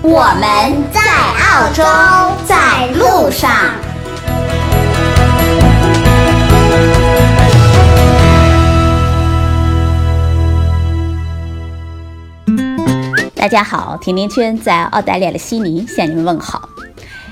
我们在澳洲，在路上。大家好，甜甜圈在澳大利亚的悉尼向你们问好。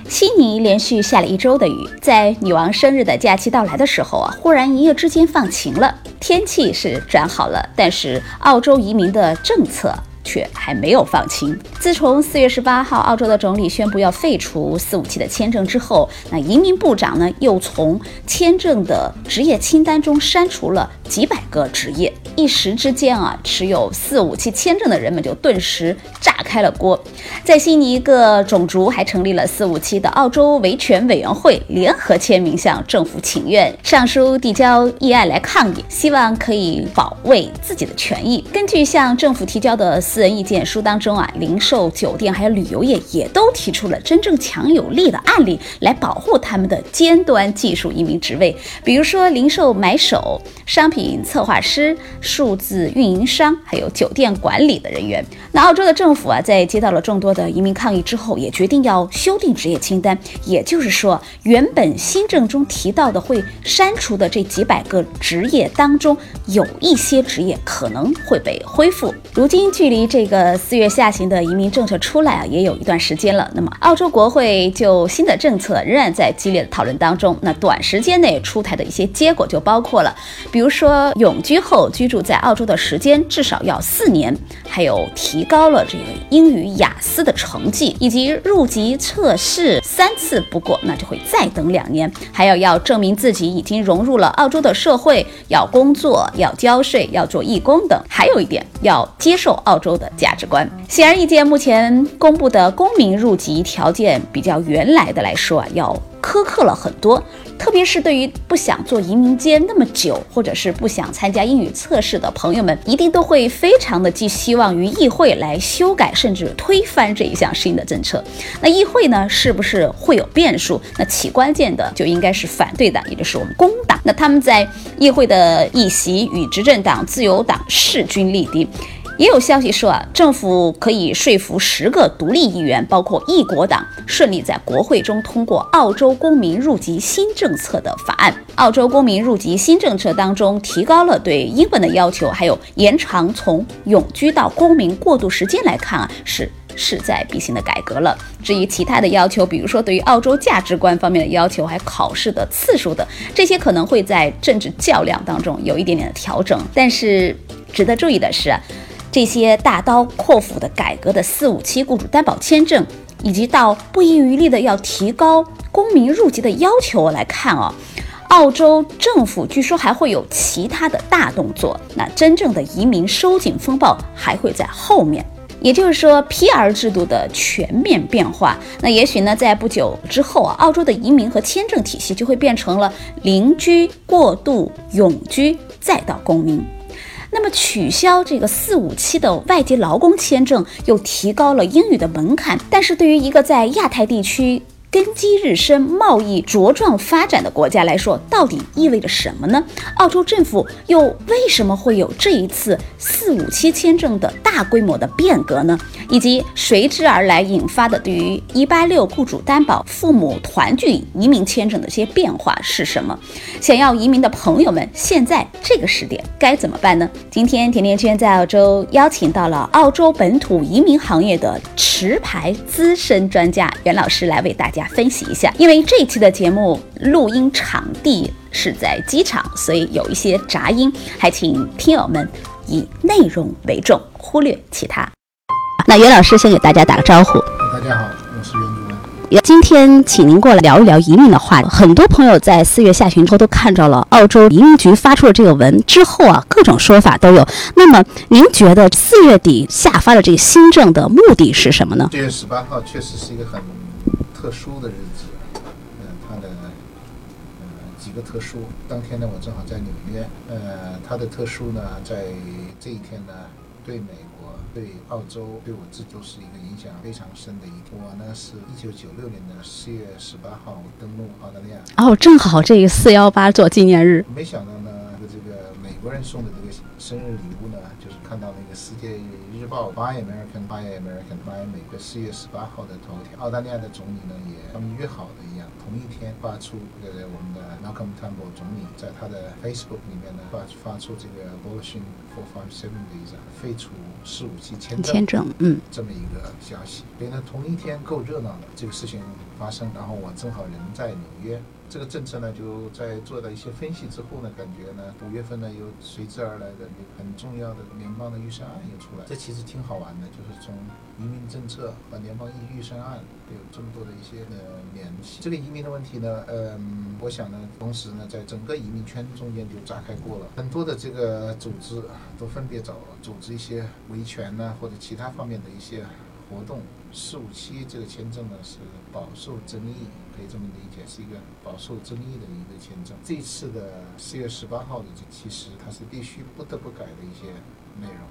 悉尼连续下了一周的雨，在女王生日的假期到来的时候啊，忽然一夜之间放晴了，天气是转好了，但是澳洲移民的政策。却还没有放晴。自从四月十八号，澳洲的总理宣布要废除四五七的签证之后，那移民部长呢又从签证的职业清单中删除了几百个职业。一时之间啊，持有四五七签证的人们就顿时炸开了锅。在悉尼，各种族还成立了四五七的澳洲维权委员会，联合签名向政府请愿、上书递交议案来抗议，希望可以保卫自己的权益。根据向政府提交的。私人意见书当中啊，零售、酒店还有旅游业也都提出了真正强有力的案例来保护他们的尖端技术移民职位，比如说零售买手、商品策划师、数字运营商，还有酒店管理的人员。那澳洲的政府啊，在接到了众多的移民抗议之后，也决定要修订职业清单，也就是说，原本新政中提到的会删除的这几百个职业当中，有一些职业可能会被恢复。如今距离这个四月下旬的移民政策出来啊，也有一段时间了。那么，澳洲国会就新的政策仍然在激烈的讨论当中。那短时间内出台的一些结果就包括了，比如说永居后居住在澳洲的时间至少要四年，还有提高了这个英语雅思的成绩，以及入籍测试三次不过，那就会再等两年，还有要证明自己已经融入了澳洲的社会，要工作，要交税，要做义工等。还有一点，要接受澳洲。的价值观，显而易见，目前公布的公民入籍条件比较原来的来说啊，要苛刻了很多。特别是对于不想做移民监那么久，或者是不想参加英语测试的朋友们，一定都会非常的寄希望于议会来修改甚至推翻这一项新的政策。那议会呢，是不是会有变数？那起关键的就应该是反对党，也就是我们工党。那他们在议会的议席与执政党自由党势均力敌。也有消息说啊，政府可以说服十个独立议员，包括一国党，顺利在国会中通过澳洲公民入籍新政策的法案。澳洲公民入籍新政策当中，提高了对英文的要求，还有延长从永居到公民过渡时间来看啊，是势在必行的改革了。至于其他的要求，比如说对于澳洲价值观方面的要求，还考试的次数等，这些可能会在政治较量当中有一点点的调整。但是值得注意的是。这些大刀阔斧的改革的四五七雇主担保签证，以及到不遗余力的要提高公民入籍的要求来看哦，澳洲政府据说还会有其他的大动作。那真正的移民收紧风暴还会在后面，也就是说 PR 制度的全面变化。那也许呢，在不久之后啊，澳洲的移民和签证体系就会变成了邻居、过渡、永居，再到公民。那么取消这个四五七的外籍劳工签证，又提高了英语的门槛。但是对于一个在亚太地区，根基日深、贸易茁壮发展的国家来说，到底意味着什么呢？澳洲政府又为什么会有这一次四五七签证的大规模的变革呢？以及随之而来引发的对于一八六雇主担保、父母团聚移民签证的一些变化是什么？想要移民的朋友们，现在这个时点该怎么办呢？今天甜甜圈在澳洲邀请到了澳洲本土移民行业的持牌资深专家袁老师来为大家。分析一下，因为这一期的节目录音场地是在机场，所以有一些杂音，还请听友们以内容为重，忽略其他。那袁老师先给大家打个招呼。大家好，我是袁主任。今天请您过来聊一聊移民的话题。很多朋友在四月下旬之后都看到了澳洲移民局发出了这个文之后啊，各种说法都有。那么您觉得四月底下发的这个新政的目的是什么呢？四月十八号确实是一个很特殊的日子，嗯，他的呃几个特殊。当天呢，我正好在纽约，呃，他的特殊呢，在这一天呢，对美国。对澳洲，对我自己都是一个影响非常深的一天。我呢是一九九六年的四月十八号登陆澳大利亚。哦，正好这个四幺八做纪念日。没想到呢，国人送的这个生日礼物呢，就是看到那个《世界日报》Buy American Buy American Buy 美国四月十八号的头条。澳大利亚的总理呢，也他们约好的一样，同一天发出这个我们的 Malcolm Turnbull 总理在他的 Facebook 里面呢发发出这个 “Abolition for Five Seventies 废除四五七签证签证，嗯，这么一个消息。所以呢，同一天够热闹的这个事情发生，然后我正好人在纽约。这个政策呢，就在做了一些分析之后呢，感觉呢，五月份呢，又随之而来的很重要的联邦的预算案又出来，这其实挺好玩的，就是从移民政策和联邦预预算案有这么多的一些呃联系。这个移民的问题呢，嗯，我想呢，同时呢，在整个移民圈中间就炸开过了，很多的这个组织都分别找组织一些维权呢，或者其他方面的一些活动。四五七这个签证呢是饱受争议，可以这么理解，是一个饱受争议的一个签证。这次的四月十八号的这其实它是必须不得不改的一些内容。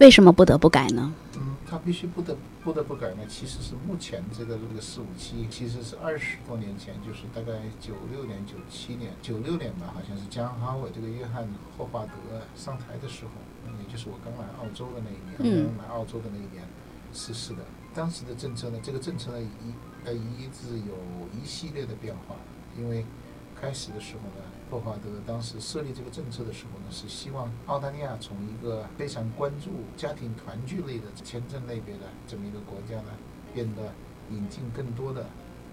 为什么不得不改呢？嗯，它必须不得不得不改呢，其实是目前这个这个四五七其实是二十多年前，就是大概九六年、九七年、九六年吧，好像是江哈维这个约翰霍华德上台的时候，也就是我刚来澳洲的那一年，刚来澳洲的那一年是是的。当时的政策呢，这个政策呢一呃一直有一系列的变化。因为开始的时候呢，霍华德当时设立这个政策的时候呢，是希望澳大利亚从一个非常关注家庭团聚类的签证类别的这么一个国家呢，变得引进更多的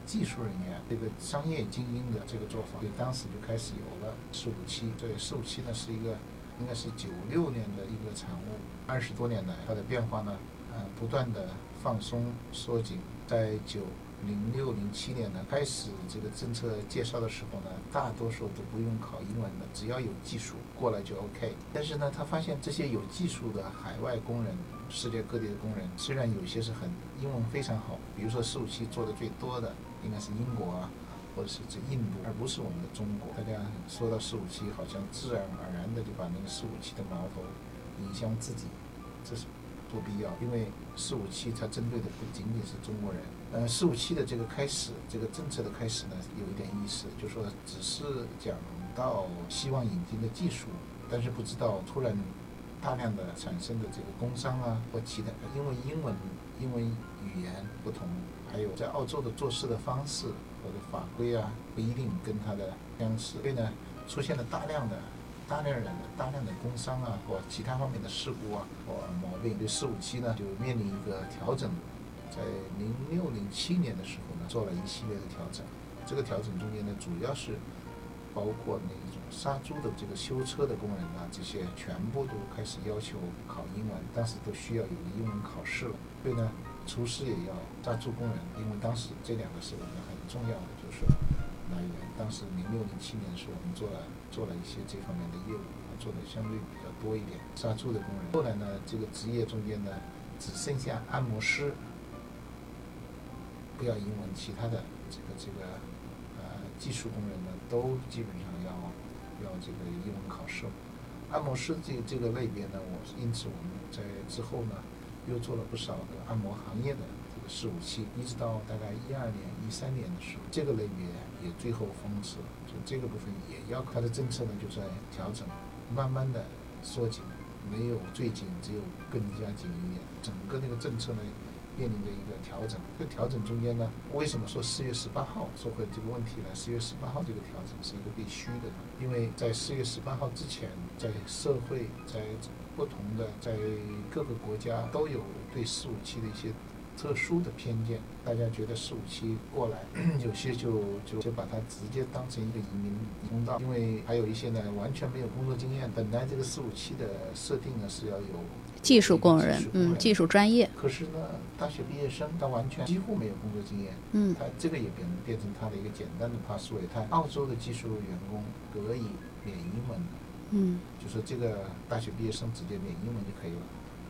技术人员，这个商业精英的这个做法。所以当时就开始有了四五七。这四五七呢是一个应该是九六年的一个产物，二十多年来它的变化呢，不断的。放松缩紧，在九零六零七年呢开始这个政策介绍的时候呢，大多数都不用考英文的，只要有技术过来就 OK。但是呢，他发现这些有技术的海外工人，世界各地的工人，虽然有些是很英文非常好，比如说四五七做的最多的应该是英国啊，或者是这印度，而不是我们的中国。大家说到四五七，好像自然而然的就把那个四五七的矛头引向自己，这是。不必要，因为四五七它针对的不仅仅是中国人。呃，四五七的这个开始，这个政策的开始呢，有一点意思，就是说只是讲到希望引进的技术，但是不知道突然大量的产生的这个工商啊或其他，因为英文因为语言不同，还有在澳洲的做事的方式或者法规啊不一定跟它的相似，所以呢出现了大量的。大量人的大量的工伤啊，或其他方面的事故啊，或毛病，对四五七呢就面临一个调整，在零六零七年的时候呢，做了一系列的调整。这个调整中间呢，主要是包括那一种杀猪的这个修车的工人啊，这些全部都开始要求考英文，当时都需要有个英文考试了。所以呢，厨师也要杀猪工人，因为当时这两个是我们很重要的，就是来源。当时零六零七年的时候，我们做了。做了一些这方面的业务，做的相对比较多一点。杀猪的工人，后来呢，这个职业中间呢，只剩下按摩师，不要英文，其他的这个这个呃技术工人呢，都基本上要要这个英文考试。按摩师这这个类别呢，我因此我们在之后呢，又做了不少的按摩行业的四五期，一直到大概一二年、一三年的时候，这个类别也最后封死了。这个部分也要它的政策呢，就在调整，慢慢的缩紧，没有最紧，只有更加紧一点。整个那个政策呢，面临着一个调整。这个调整中间呢，为什么说四月十八号说回这个问题呢？四月十八号这个调整是一个必须的，因为在四月十八号之前，在社会在不同的在各个国家都有对四五七的一些特殊的偏见，大家觉得四五七过来，有些就就就把它直接当成一个移民通道，因为还有一些呢完全没有工作经验，本来这个四五七的设定呢是要有技术工人，嗯，技术专业。可是呢，大学毕业生他完全几乎没有工作经验，嗯，他这个也变变成他的一个简单的 password，他澳洲的技术员工可以免英文，嗯，就说这个大学毕业生直接免英文就可以了。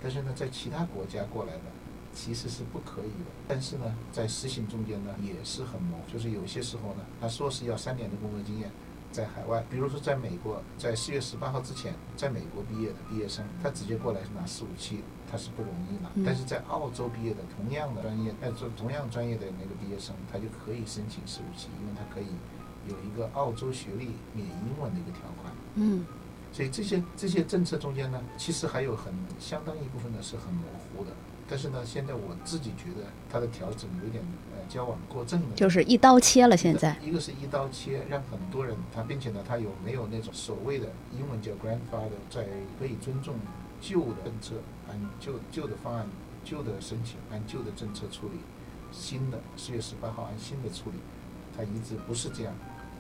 但是呢，在其他国家过来的其实是不可以的。但是呢，在实行中间呢也是很模糊，就是有些时候呢，他说是要三年的工作经验。在海外，比如说在美国，在四月十八号之前，在美国毕业的毕业生，他直接过来拿四五七，他是不容易拿。但是在澳洲毕业的同样的专业，哎，做同样专业的那个毕业生，他就可以申请四五七，因为他可以有一个澳洲学历免英文的一个条款。嗯，所以这些这些政策中间呢，其实还有很相当一部分呢是很模糊的。但是呢，现在我自己觉得它的调整有点呃矫枉过正了，就是一刀切了。现在一个是一刀切，让很多人他，并且呢，他有没有那种所谓的英文叫 grandfather，在可以尊重旧的政策，按旧旧的方案、旧的申请按旧的政策处理，新的四月十八号按新的处理，他一直不是这样，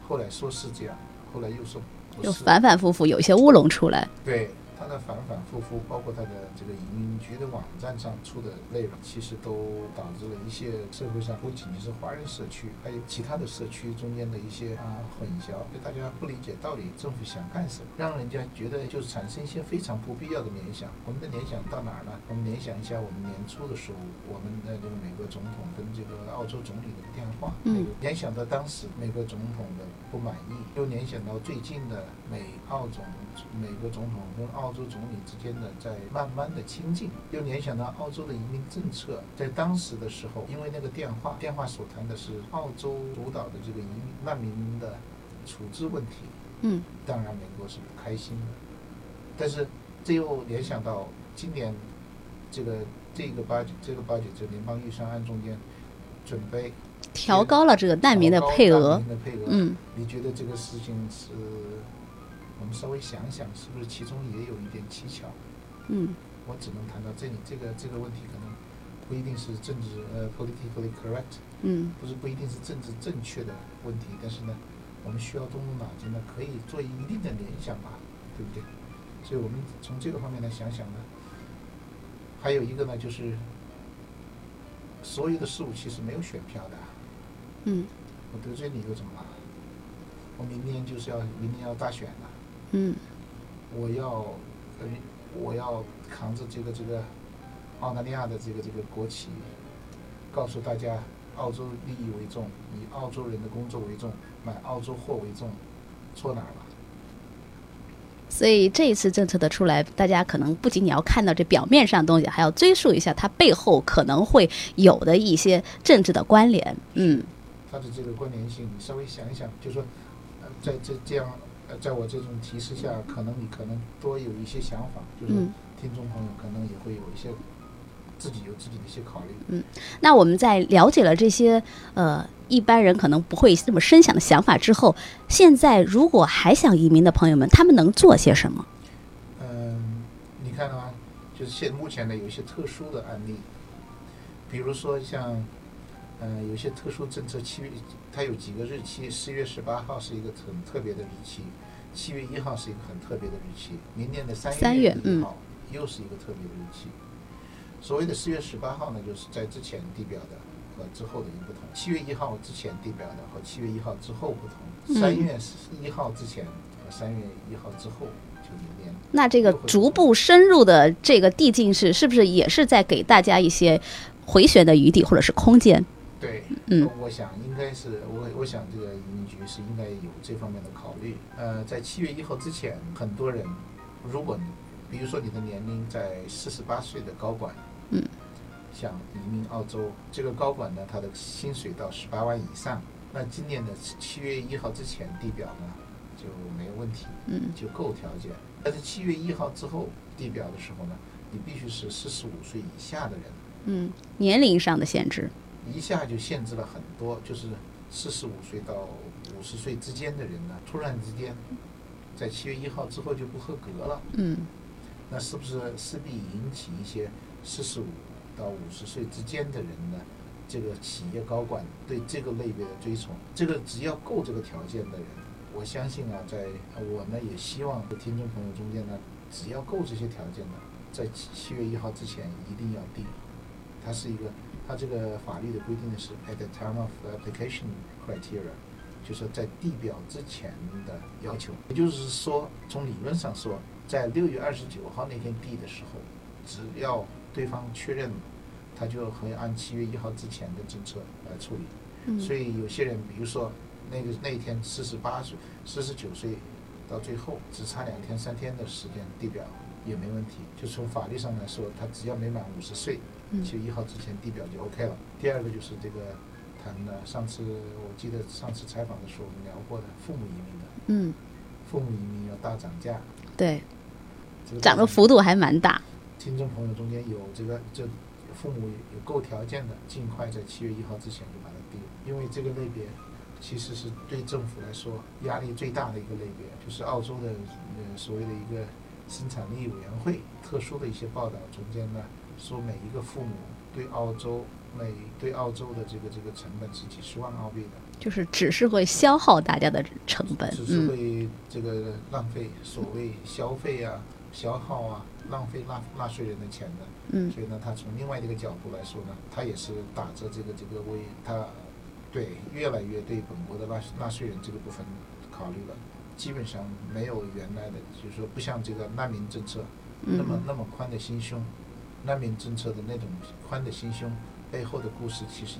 后来说是这样，后来又说不是，就反反复复有一些乌龙出来。对。它的反反复复，包括它的这个移民局的网站上出的内容，其实都导致了一些社会上不仅仅是华人社区，还有其他的社区中间的一些啊混淆，就大家不理解到底政府想干什么，让人家觉得就是产生一些非常不必要的联想。我们的联想到哪儿呢？我们联想一下，我们年初的时候，我们的这个美国总统跟这个澳洲总理的电话，嗯，联想到当时美国总统的不满意，又联想到最近的美澳总美国总统跟澳。澳洲总理之间呢在慢慢的亲近，又联想到澳洲的移民政策，在当时的时候，因为那个电话，电话所谈的是澳洲主导的这个移民难民的处置问题，嗯，当然美国是不开心的，但是这又联想到今年这个这个八这个八九这联邦预算案中间准备调高了这个难民的配额，嗯，你觉得这个事情是？我们稍微想想，是不是其中也有一点蹊跷？嗯，我只能谈到这里。这个这个问题可能不一定是政治呃 politically correct，嗯，不是不一定是政治正确的问题。但是呢，我们需要动动脑筋呢，可以做一定的联想吧，对不对？所以我们从这个方面来想想呢，还有一个呢，就是所有的事物其实没有选票的。嗯，我得罪你又怎么了？我明年就是要明年要大选了。嗯，我要，呃，我要扛着这个这个澳大利亚的这个这个国旗，告诉大家，澳洲利益为重，以澳洲人的工作为重，买澳洲货为重，错哪儿了？所以这一次政策的出来，大家可能不仅仅要看到这表面上的东西，还要追溯一下它背后可能会有的一些政治的关联。嗯，它的这个关联性，你稍微想一想，就说，呃，在这这样。在我这种提示下，可能你可能多有一些想法，就是听众朋友可能也会有一些自己有自己的一些考虑。嗯，那我们在了解了这些呃一般人可能不会这么深想的想法之后，现在如果还想移民的朋友们，他们能做些什么？嗯，你看到啊，就是现目前呢有一些特殊的案例，比如说像。嗯，有些特殊政策，七月它有几个日期，四月十八号是一个很特别的日期，七月一号是一个很特别的日期，明年的三月一号又是一个特别的日期。所谓的四月十八号呢，就是在之前地表的和之后的一个不同；七月一号之前地表的和七月一号之后不同；三月一号之前和三月一号之后就明年。那这个逐步深入的这个递进式，是不是也是在给大家一些回旋的余地或者是空间？对，嗯，我想应该是我，我想这个移民局是应该有这方面的考虑。呃，在七月一号之前，很多人，如果你，比如说你的年龄在四十八岁的高管，嗯，想移民澳洲，这个高管呢，他的薪水到十八万以上，那今年的七月一号之前地表呢就没有问题，嗯，就够条件。但是七月一号之后地表的时候呢，你必须是四十五岁以下的人，嗯，年龄上的限制。一下就限制了很多，就是四十五岁到五十岁之间的人呢，突然之间在七月一号之后就不合格了。嗯，那是不是势必引起一些四十五到五十岁之间的人呢，这个企业高管对这个类别的追崇，这个只要够这个条件的人，我相信啊，在我呢也希望听众朋友中间呢，只要够这些条件的，在七七月一号之前一定要定。它是一个，它这个法律的规定的是 at the time of application criteria，就是在递表之前的要求。也就是说，从理论上说，在六月二十九号那天递的时候，只要对方确认，他就会按七月一号之前的政策来处理。嗯所以有些人，比如说那个那一天四十八岁、四十九岁，到最后只差两天、三天的时间递表也没问题。就从法律上来说，他只要没满五十岁，嗯七月一号之前递表就 OK 了。第二个就是这个谈的，上次我记得上次采访的时候我们聊过的父母移民的，嗯，父母移民要大涨价，对，这个涨的幅度还蛮大。听众朋友中间有这个这父母有够条件的，尽快在七月一号之前就把它递，因为这个类别其实是对政府来说压力最大的一个类别，就是澳洲的呃所谓的一个生产力委员会特殊的一些报道中间呢，说每一个父母对澳洲每对澳洲的这个这个成本是几十万澳币的，就是只是会消耗大家的成本，只是嗯。会这个浪费所谓消费啊、消耗啊、浪费纳纳税人的钱的。嗯。所以呢，他从另外一个角度来说呢，他也是打着这个这个为他对越来越对本国的纳纳税人这个部分考虑了，基本上没有原来的，就是说不像这个难民政策那么嗯那么宽的心胸，难民政策的那种宽的心胸背后的故事其实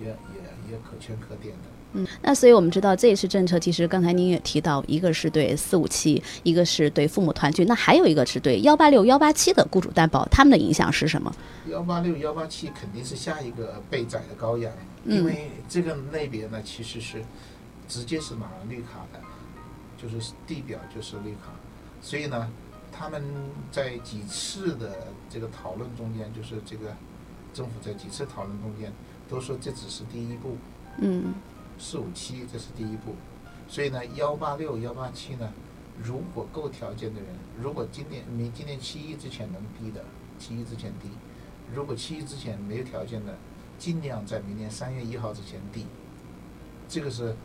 也也也也可圈可点的。嗯，那所以我们知道这一次政策，其实刚才您也提到，一个是对四五七，一个是对父母团聚，那还有一个是对幺八六、幺八七的雇主担保，他们的影响是什么？幺八六、幺八七肯定是下一个被宰的羔羊，嗯因为这个类别呢其实是直接是拿绿卡的，就是地表就是绿卡，所以呢，他们在几次的这个讨论中间，就是这个政府在几次讨论中间都说这只是第一步，嗯四五七这是第一步，所以呢，幺八六、幺八七呢，如果够条件的人，如果今年明今年七一之前能低的，七一之前低；如果七一之前没有条件的，尽量在明年三月一号之前低。这个是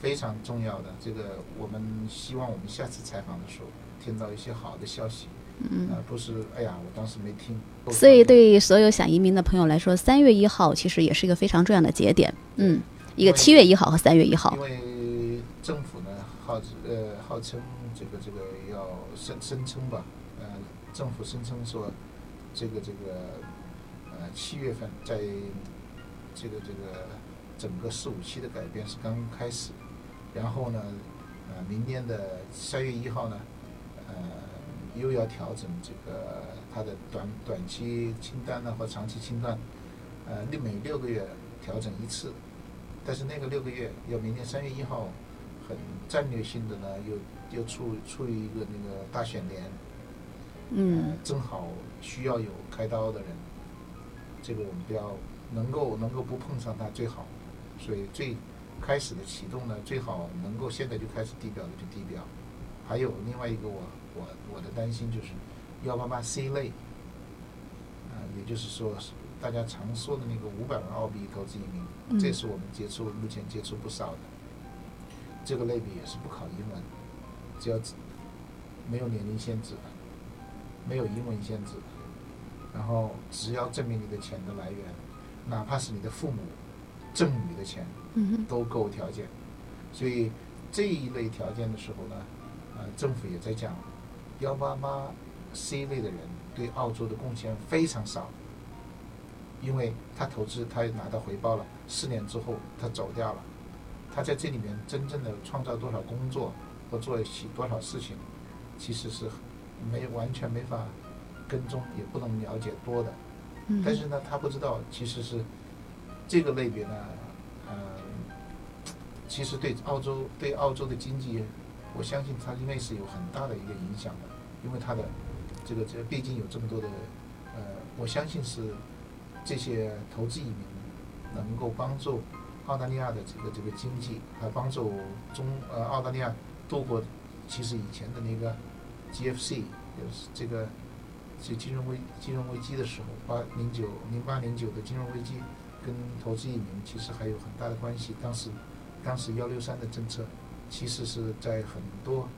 非常重要的。这个我们希望我们下次采访的时候听到一些好的消息，嗯。而不是哎呀，我当时没听。所以，对于所有想移民的朋友来说，三月一号其实也是一个非常重要的节点。嗯，一个七月一号和三月一号因。为政府呢号呃号称这个这个要声声称吧，呃，政府声称说这个这个呃七月份在这个这个整个四五期的改变是刚开始，然后呢，呃，明年的三月一号呢，呃，又要调整这个它的短短期清单呢或长期清单，呃，六每六个月调整一次。但是那个六个月要明年三月一号，很战略性的呢，又又处处于一个那个大选年，嗯呃，正好需要有开刀的人，这个我们不要能够能够不碰上它最好，所以最开始的启动呢，最好能够现在就开始地表的就地表，还有另外一个我我我的担心就是幺八八 C 类，啊、也就是说大家常说的那个五百万澳币投资移民，嗯。这是我们接触目前接触不少的，这个类别也是不考英文，只要没有年龄限制，没有英文限制，然后只要证明你的钱的来源，哪怕是你的父母赠予的钱，嗯都够条件。所以这一类条件的时候呢，呃，政府也在讲，幺八八 C 类的人对澳洲的贡献非常少，因为他投资他拿到回报了，四年之后他走掉了，他在这里面真正的创造多少工作或做起多少事情，其实是没完全没法跟踪，也不能了解多的。嗯但是呢，他不知道其实是这个类别呢，呃，其实对澳洲对澳洲的经济，我相信它应该是有很大的一个影响的，因为它的这个这毕竟有这么多的，呃，我相信是这些投资移民能够帮助澳大利亚的这个这个经济，还帮助中呃澳大利亚度过其实以前的那个 GFC 就是这个这金融危金融危机的时候，八零九零八零九的金融危机跟投资移民其实还有很大的关系。当时当时幺六三的政策其实是在很多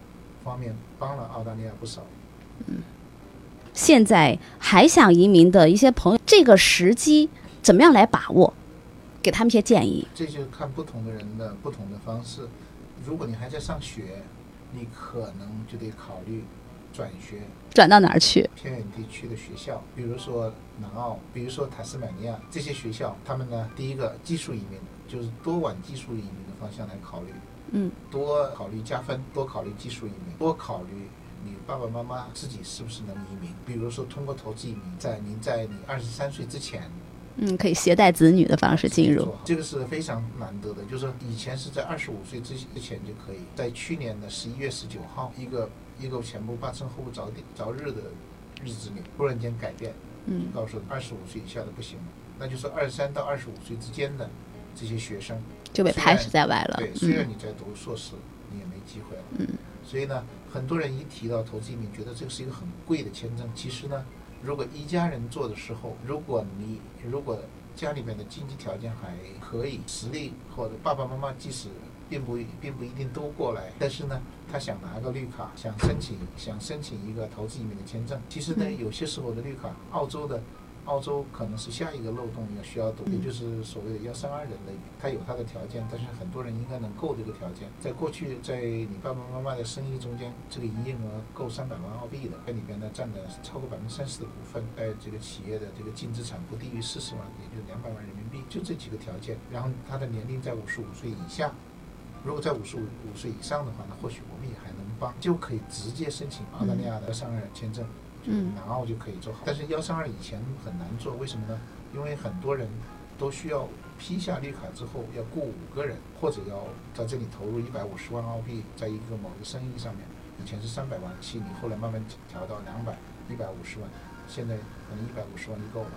方面帮了澳大利亚不少。嗯，现在还想移民的一些朋友，这个时机怎么样来把握？给他们一些建议。这就看不同的人的不同的方式。如果你还在上学，你可能就得考虑转学，转到哪儿去？偏远地区的学校，比如说南澳，比如说塔斯马尼亚这些学校，他们呢，第一个技术移民，就是多往技术移民的方向来考虑。嗯，多考虑加分，多考虑技术移民，多考虑你爸爸妈妈自己是不是能移民。比如说通过投资移民，在您在你二十三岁之前。嗯，可以携带子女的方式进入，这个是非常难得的。就是以前是在二十五岁之之前就可以，在去年的十一月十九号，一个一个前不八成后不着地着日的日子里，突然间改变，嗯，告诉二十五岁以下的不行了，那就是二十三到二十五岁之间的这些学生就被排斥在外了。对，虽然你在读硕士，你也没机会了。嗯，所以呢，很多人一提到投资移民，觉得这个是一个很贵的签证，其实呢。如果一家人做的时候，如果你如果家里面的经济条件还可以，实力或者爸爸妈妈即使并不并不一定都过来，但是呢，他想拿个绿卡，想申请想申请一个投资移民的签证，其实呢，有些时候的绿卡，澳洲的。澳洲可能是下一个漏洞要需要堵，也就是所谓的幺三二人的，他有他的条件，但是很多人应该能够这个条件。在过去，在你爸爸妈妈的生意中间，这个营业额够三百万澳币的，在里边呢占的超过百分之三十的股份，在这个企业的这个净资产不低于四十万，也就两百万人民币，就这几个条件。然后他的年龄在五十五岁以下，如果在五十五五岁以上的话那，或许我们也还能帮，就可以直接申请澳大利亚的幺三二签证。嗯，南澳就可以做好，但是幺三二以前很难做，为什么呢？因为很多人都需要批下绿卡之后要雇五个人，或者要在这里投入一百五十万澳币，在一个某个生意上面，以前是三百万悉尼后来慢慢调到两百、一百五十万，现在可能一百五十万就够了。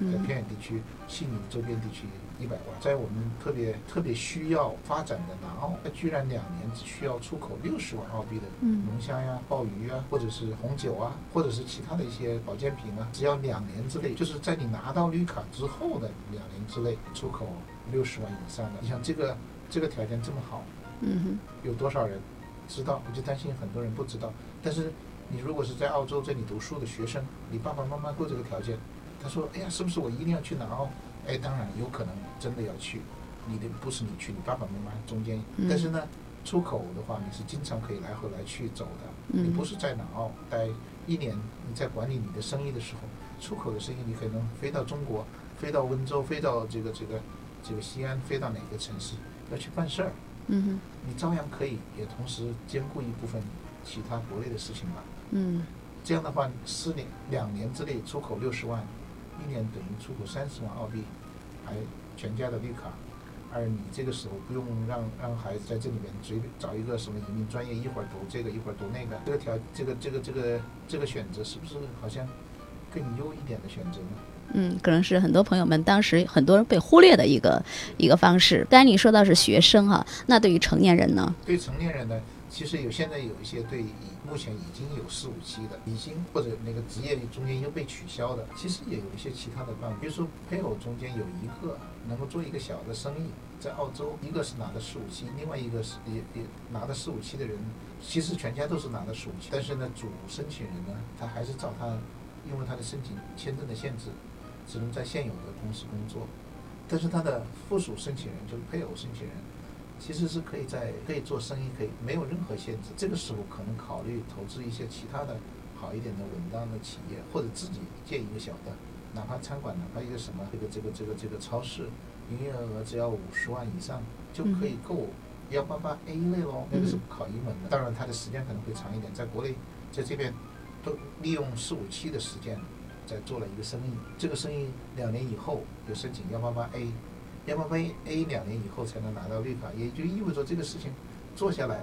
在偏远地区、悉尼周边地区。一百万，在我们特别特别需要发展的南澳，它居然两年只需要出口六十万澳币的龙虾呀、鲍鱼啊，或者是红酒啊，或者是其他的一些保健品啊，只要两年之内，就是在你拿到绿卡之后的两年之内出口六十万以上的。你像这个这个条件这么好，嗯哼，有多少人知道？我就担心很多人不知道。但是你如果是在澳洲这里读书的学生，你爸爸妈妈够这个条件，他说：“哎呀，是不是我一定要去南澳？”哎，当然有可能真的要去，你的不是你去，你爸爸妈妈中间。但是呢，出口的话，你是经常可以来回来去走的。你不是在南澳待一年，你在管理你的生意的时候，出口的生意你可能飞到中国，飞到温州，飞到这个这个这个西安，飞到哪个城市要去办事儿。嗯哼，你照样可以，也同时兼顾一部分其他国内的事情吧。嗯，这样的话，四年两年之内出口六十万。一年等于出口三十万澳币，还全家的绿卡，而你这个时候不用让让孩子在这里面随便找一个什么移民专业，一会儿读这个，一会儿读那个，这个条这个这个这个这个选择是不是好像更优一点的选择呢？嗯，可能是很多朋友们当时很多人被忽略的一个一个方式。刚才你说到是学生哈，那对于成年人呢？对成年人呢，其实有现在有一些对。目前已经有四五期的，已经或者那个职业中间又被取消的，其实也有一些其他的办法，比如说配偶中间有一个能够做一个小的生意，在澳洲，一个是拿的四五期，另外一个是也也拿的四五期的人，其实全家都是拿的四五期，但是呢，主申请人呢，他还是照他，因为他的申请签证的限制，只能在现有的公司工作，但是他的附属申请人就是配偶申请人。其实是可以在可以做生意，可以没有任何限制。这个时候可能考虑投资一些其他的好一点的稳当的企业，或者自己建一个小的，哪怕餐馆，哪怕一个什么这个这个这个这个超市，营业额只要五十万以上就可以够幺八八 A 类喽。那个是考英文的，当然它的时间可能会长一点。在国内，在这边都利用四五期的时间在做了一个生意，这个生意两年以后就申请幺八八 A。要么 A A 两年以后才能拿到绿卡，也就意味着这个事情做下来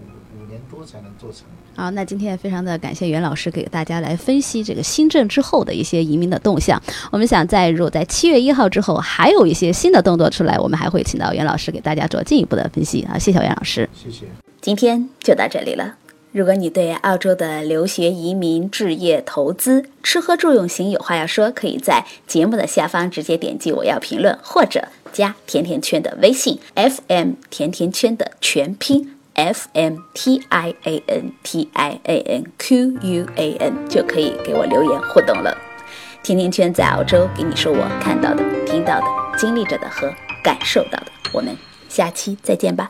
五五年多才能做成。好，那今天也非常的感谢袁老师给大家来分析这个新政之后的一些移民的动向。我们想在如果在七月一号之后还有一些新的动作出来，我们还会请到袁老师给大家做进一步的分析啊。谢谢袁老师，谢谢。今天就到这里了。如果你对澳洲的留学、移民、置业、投资、吃喝住用行有话要说，可以在节目的下方直接点击我要评论，或者加甜甜圈的微信 FM 甜甜圈的全拼 F M T I A N T I A N Q U A N 就可以给我留言互动了。甜甜圈在澳洲给你说我看到的、听到的、经历着的和感受到的。我们下期再见吧。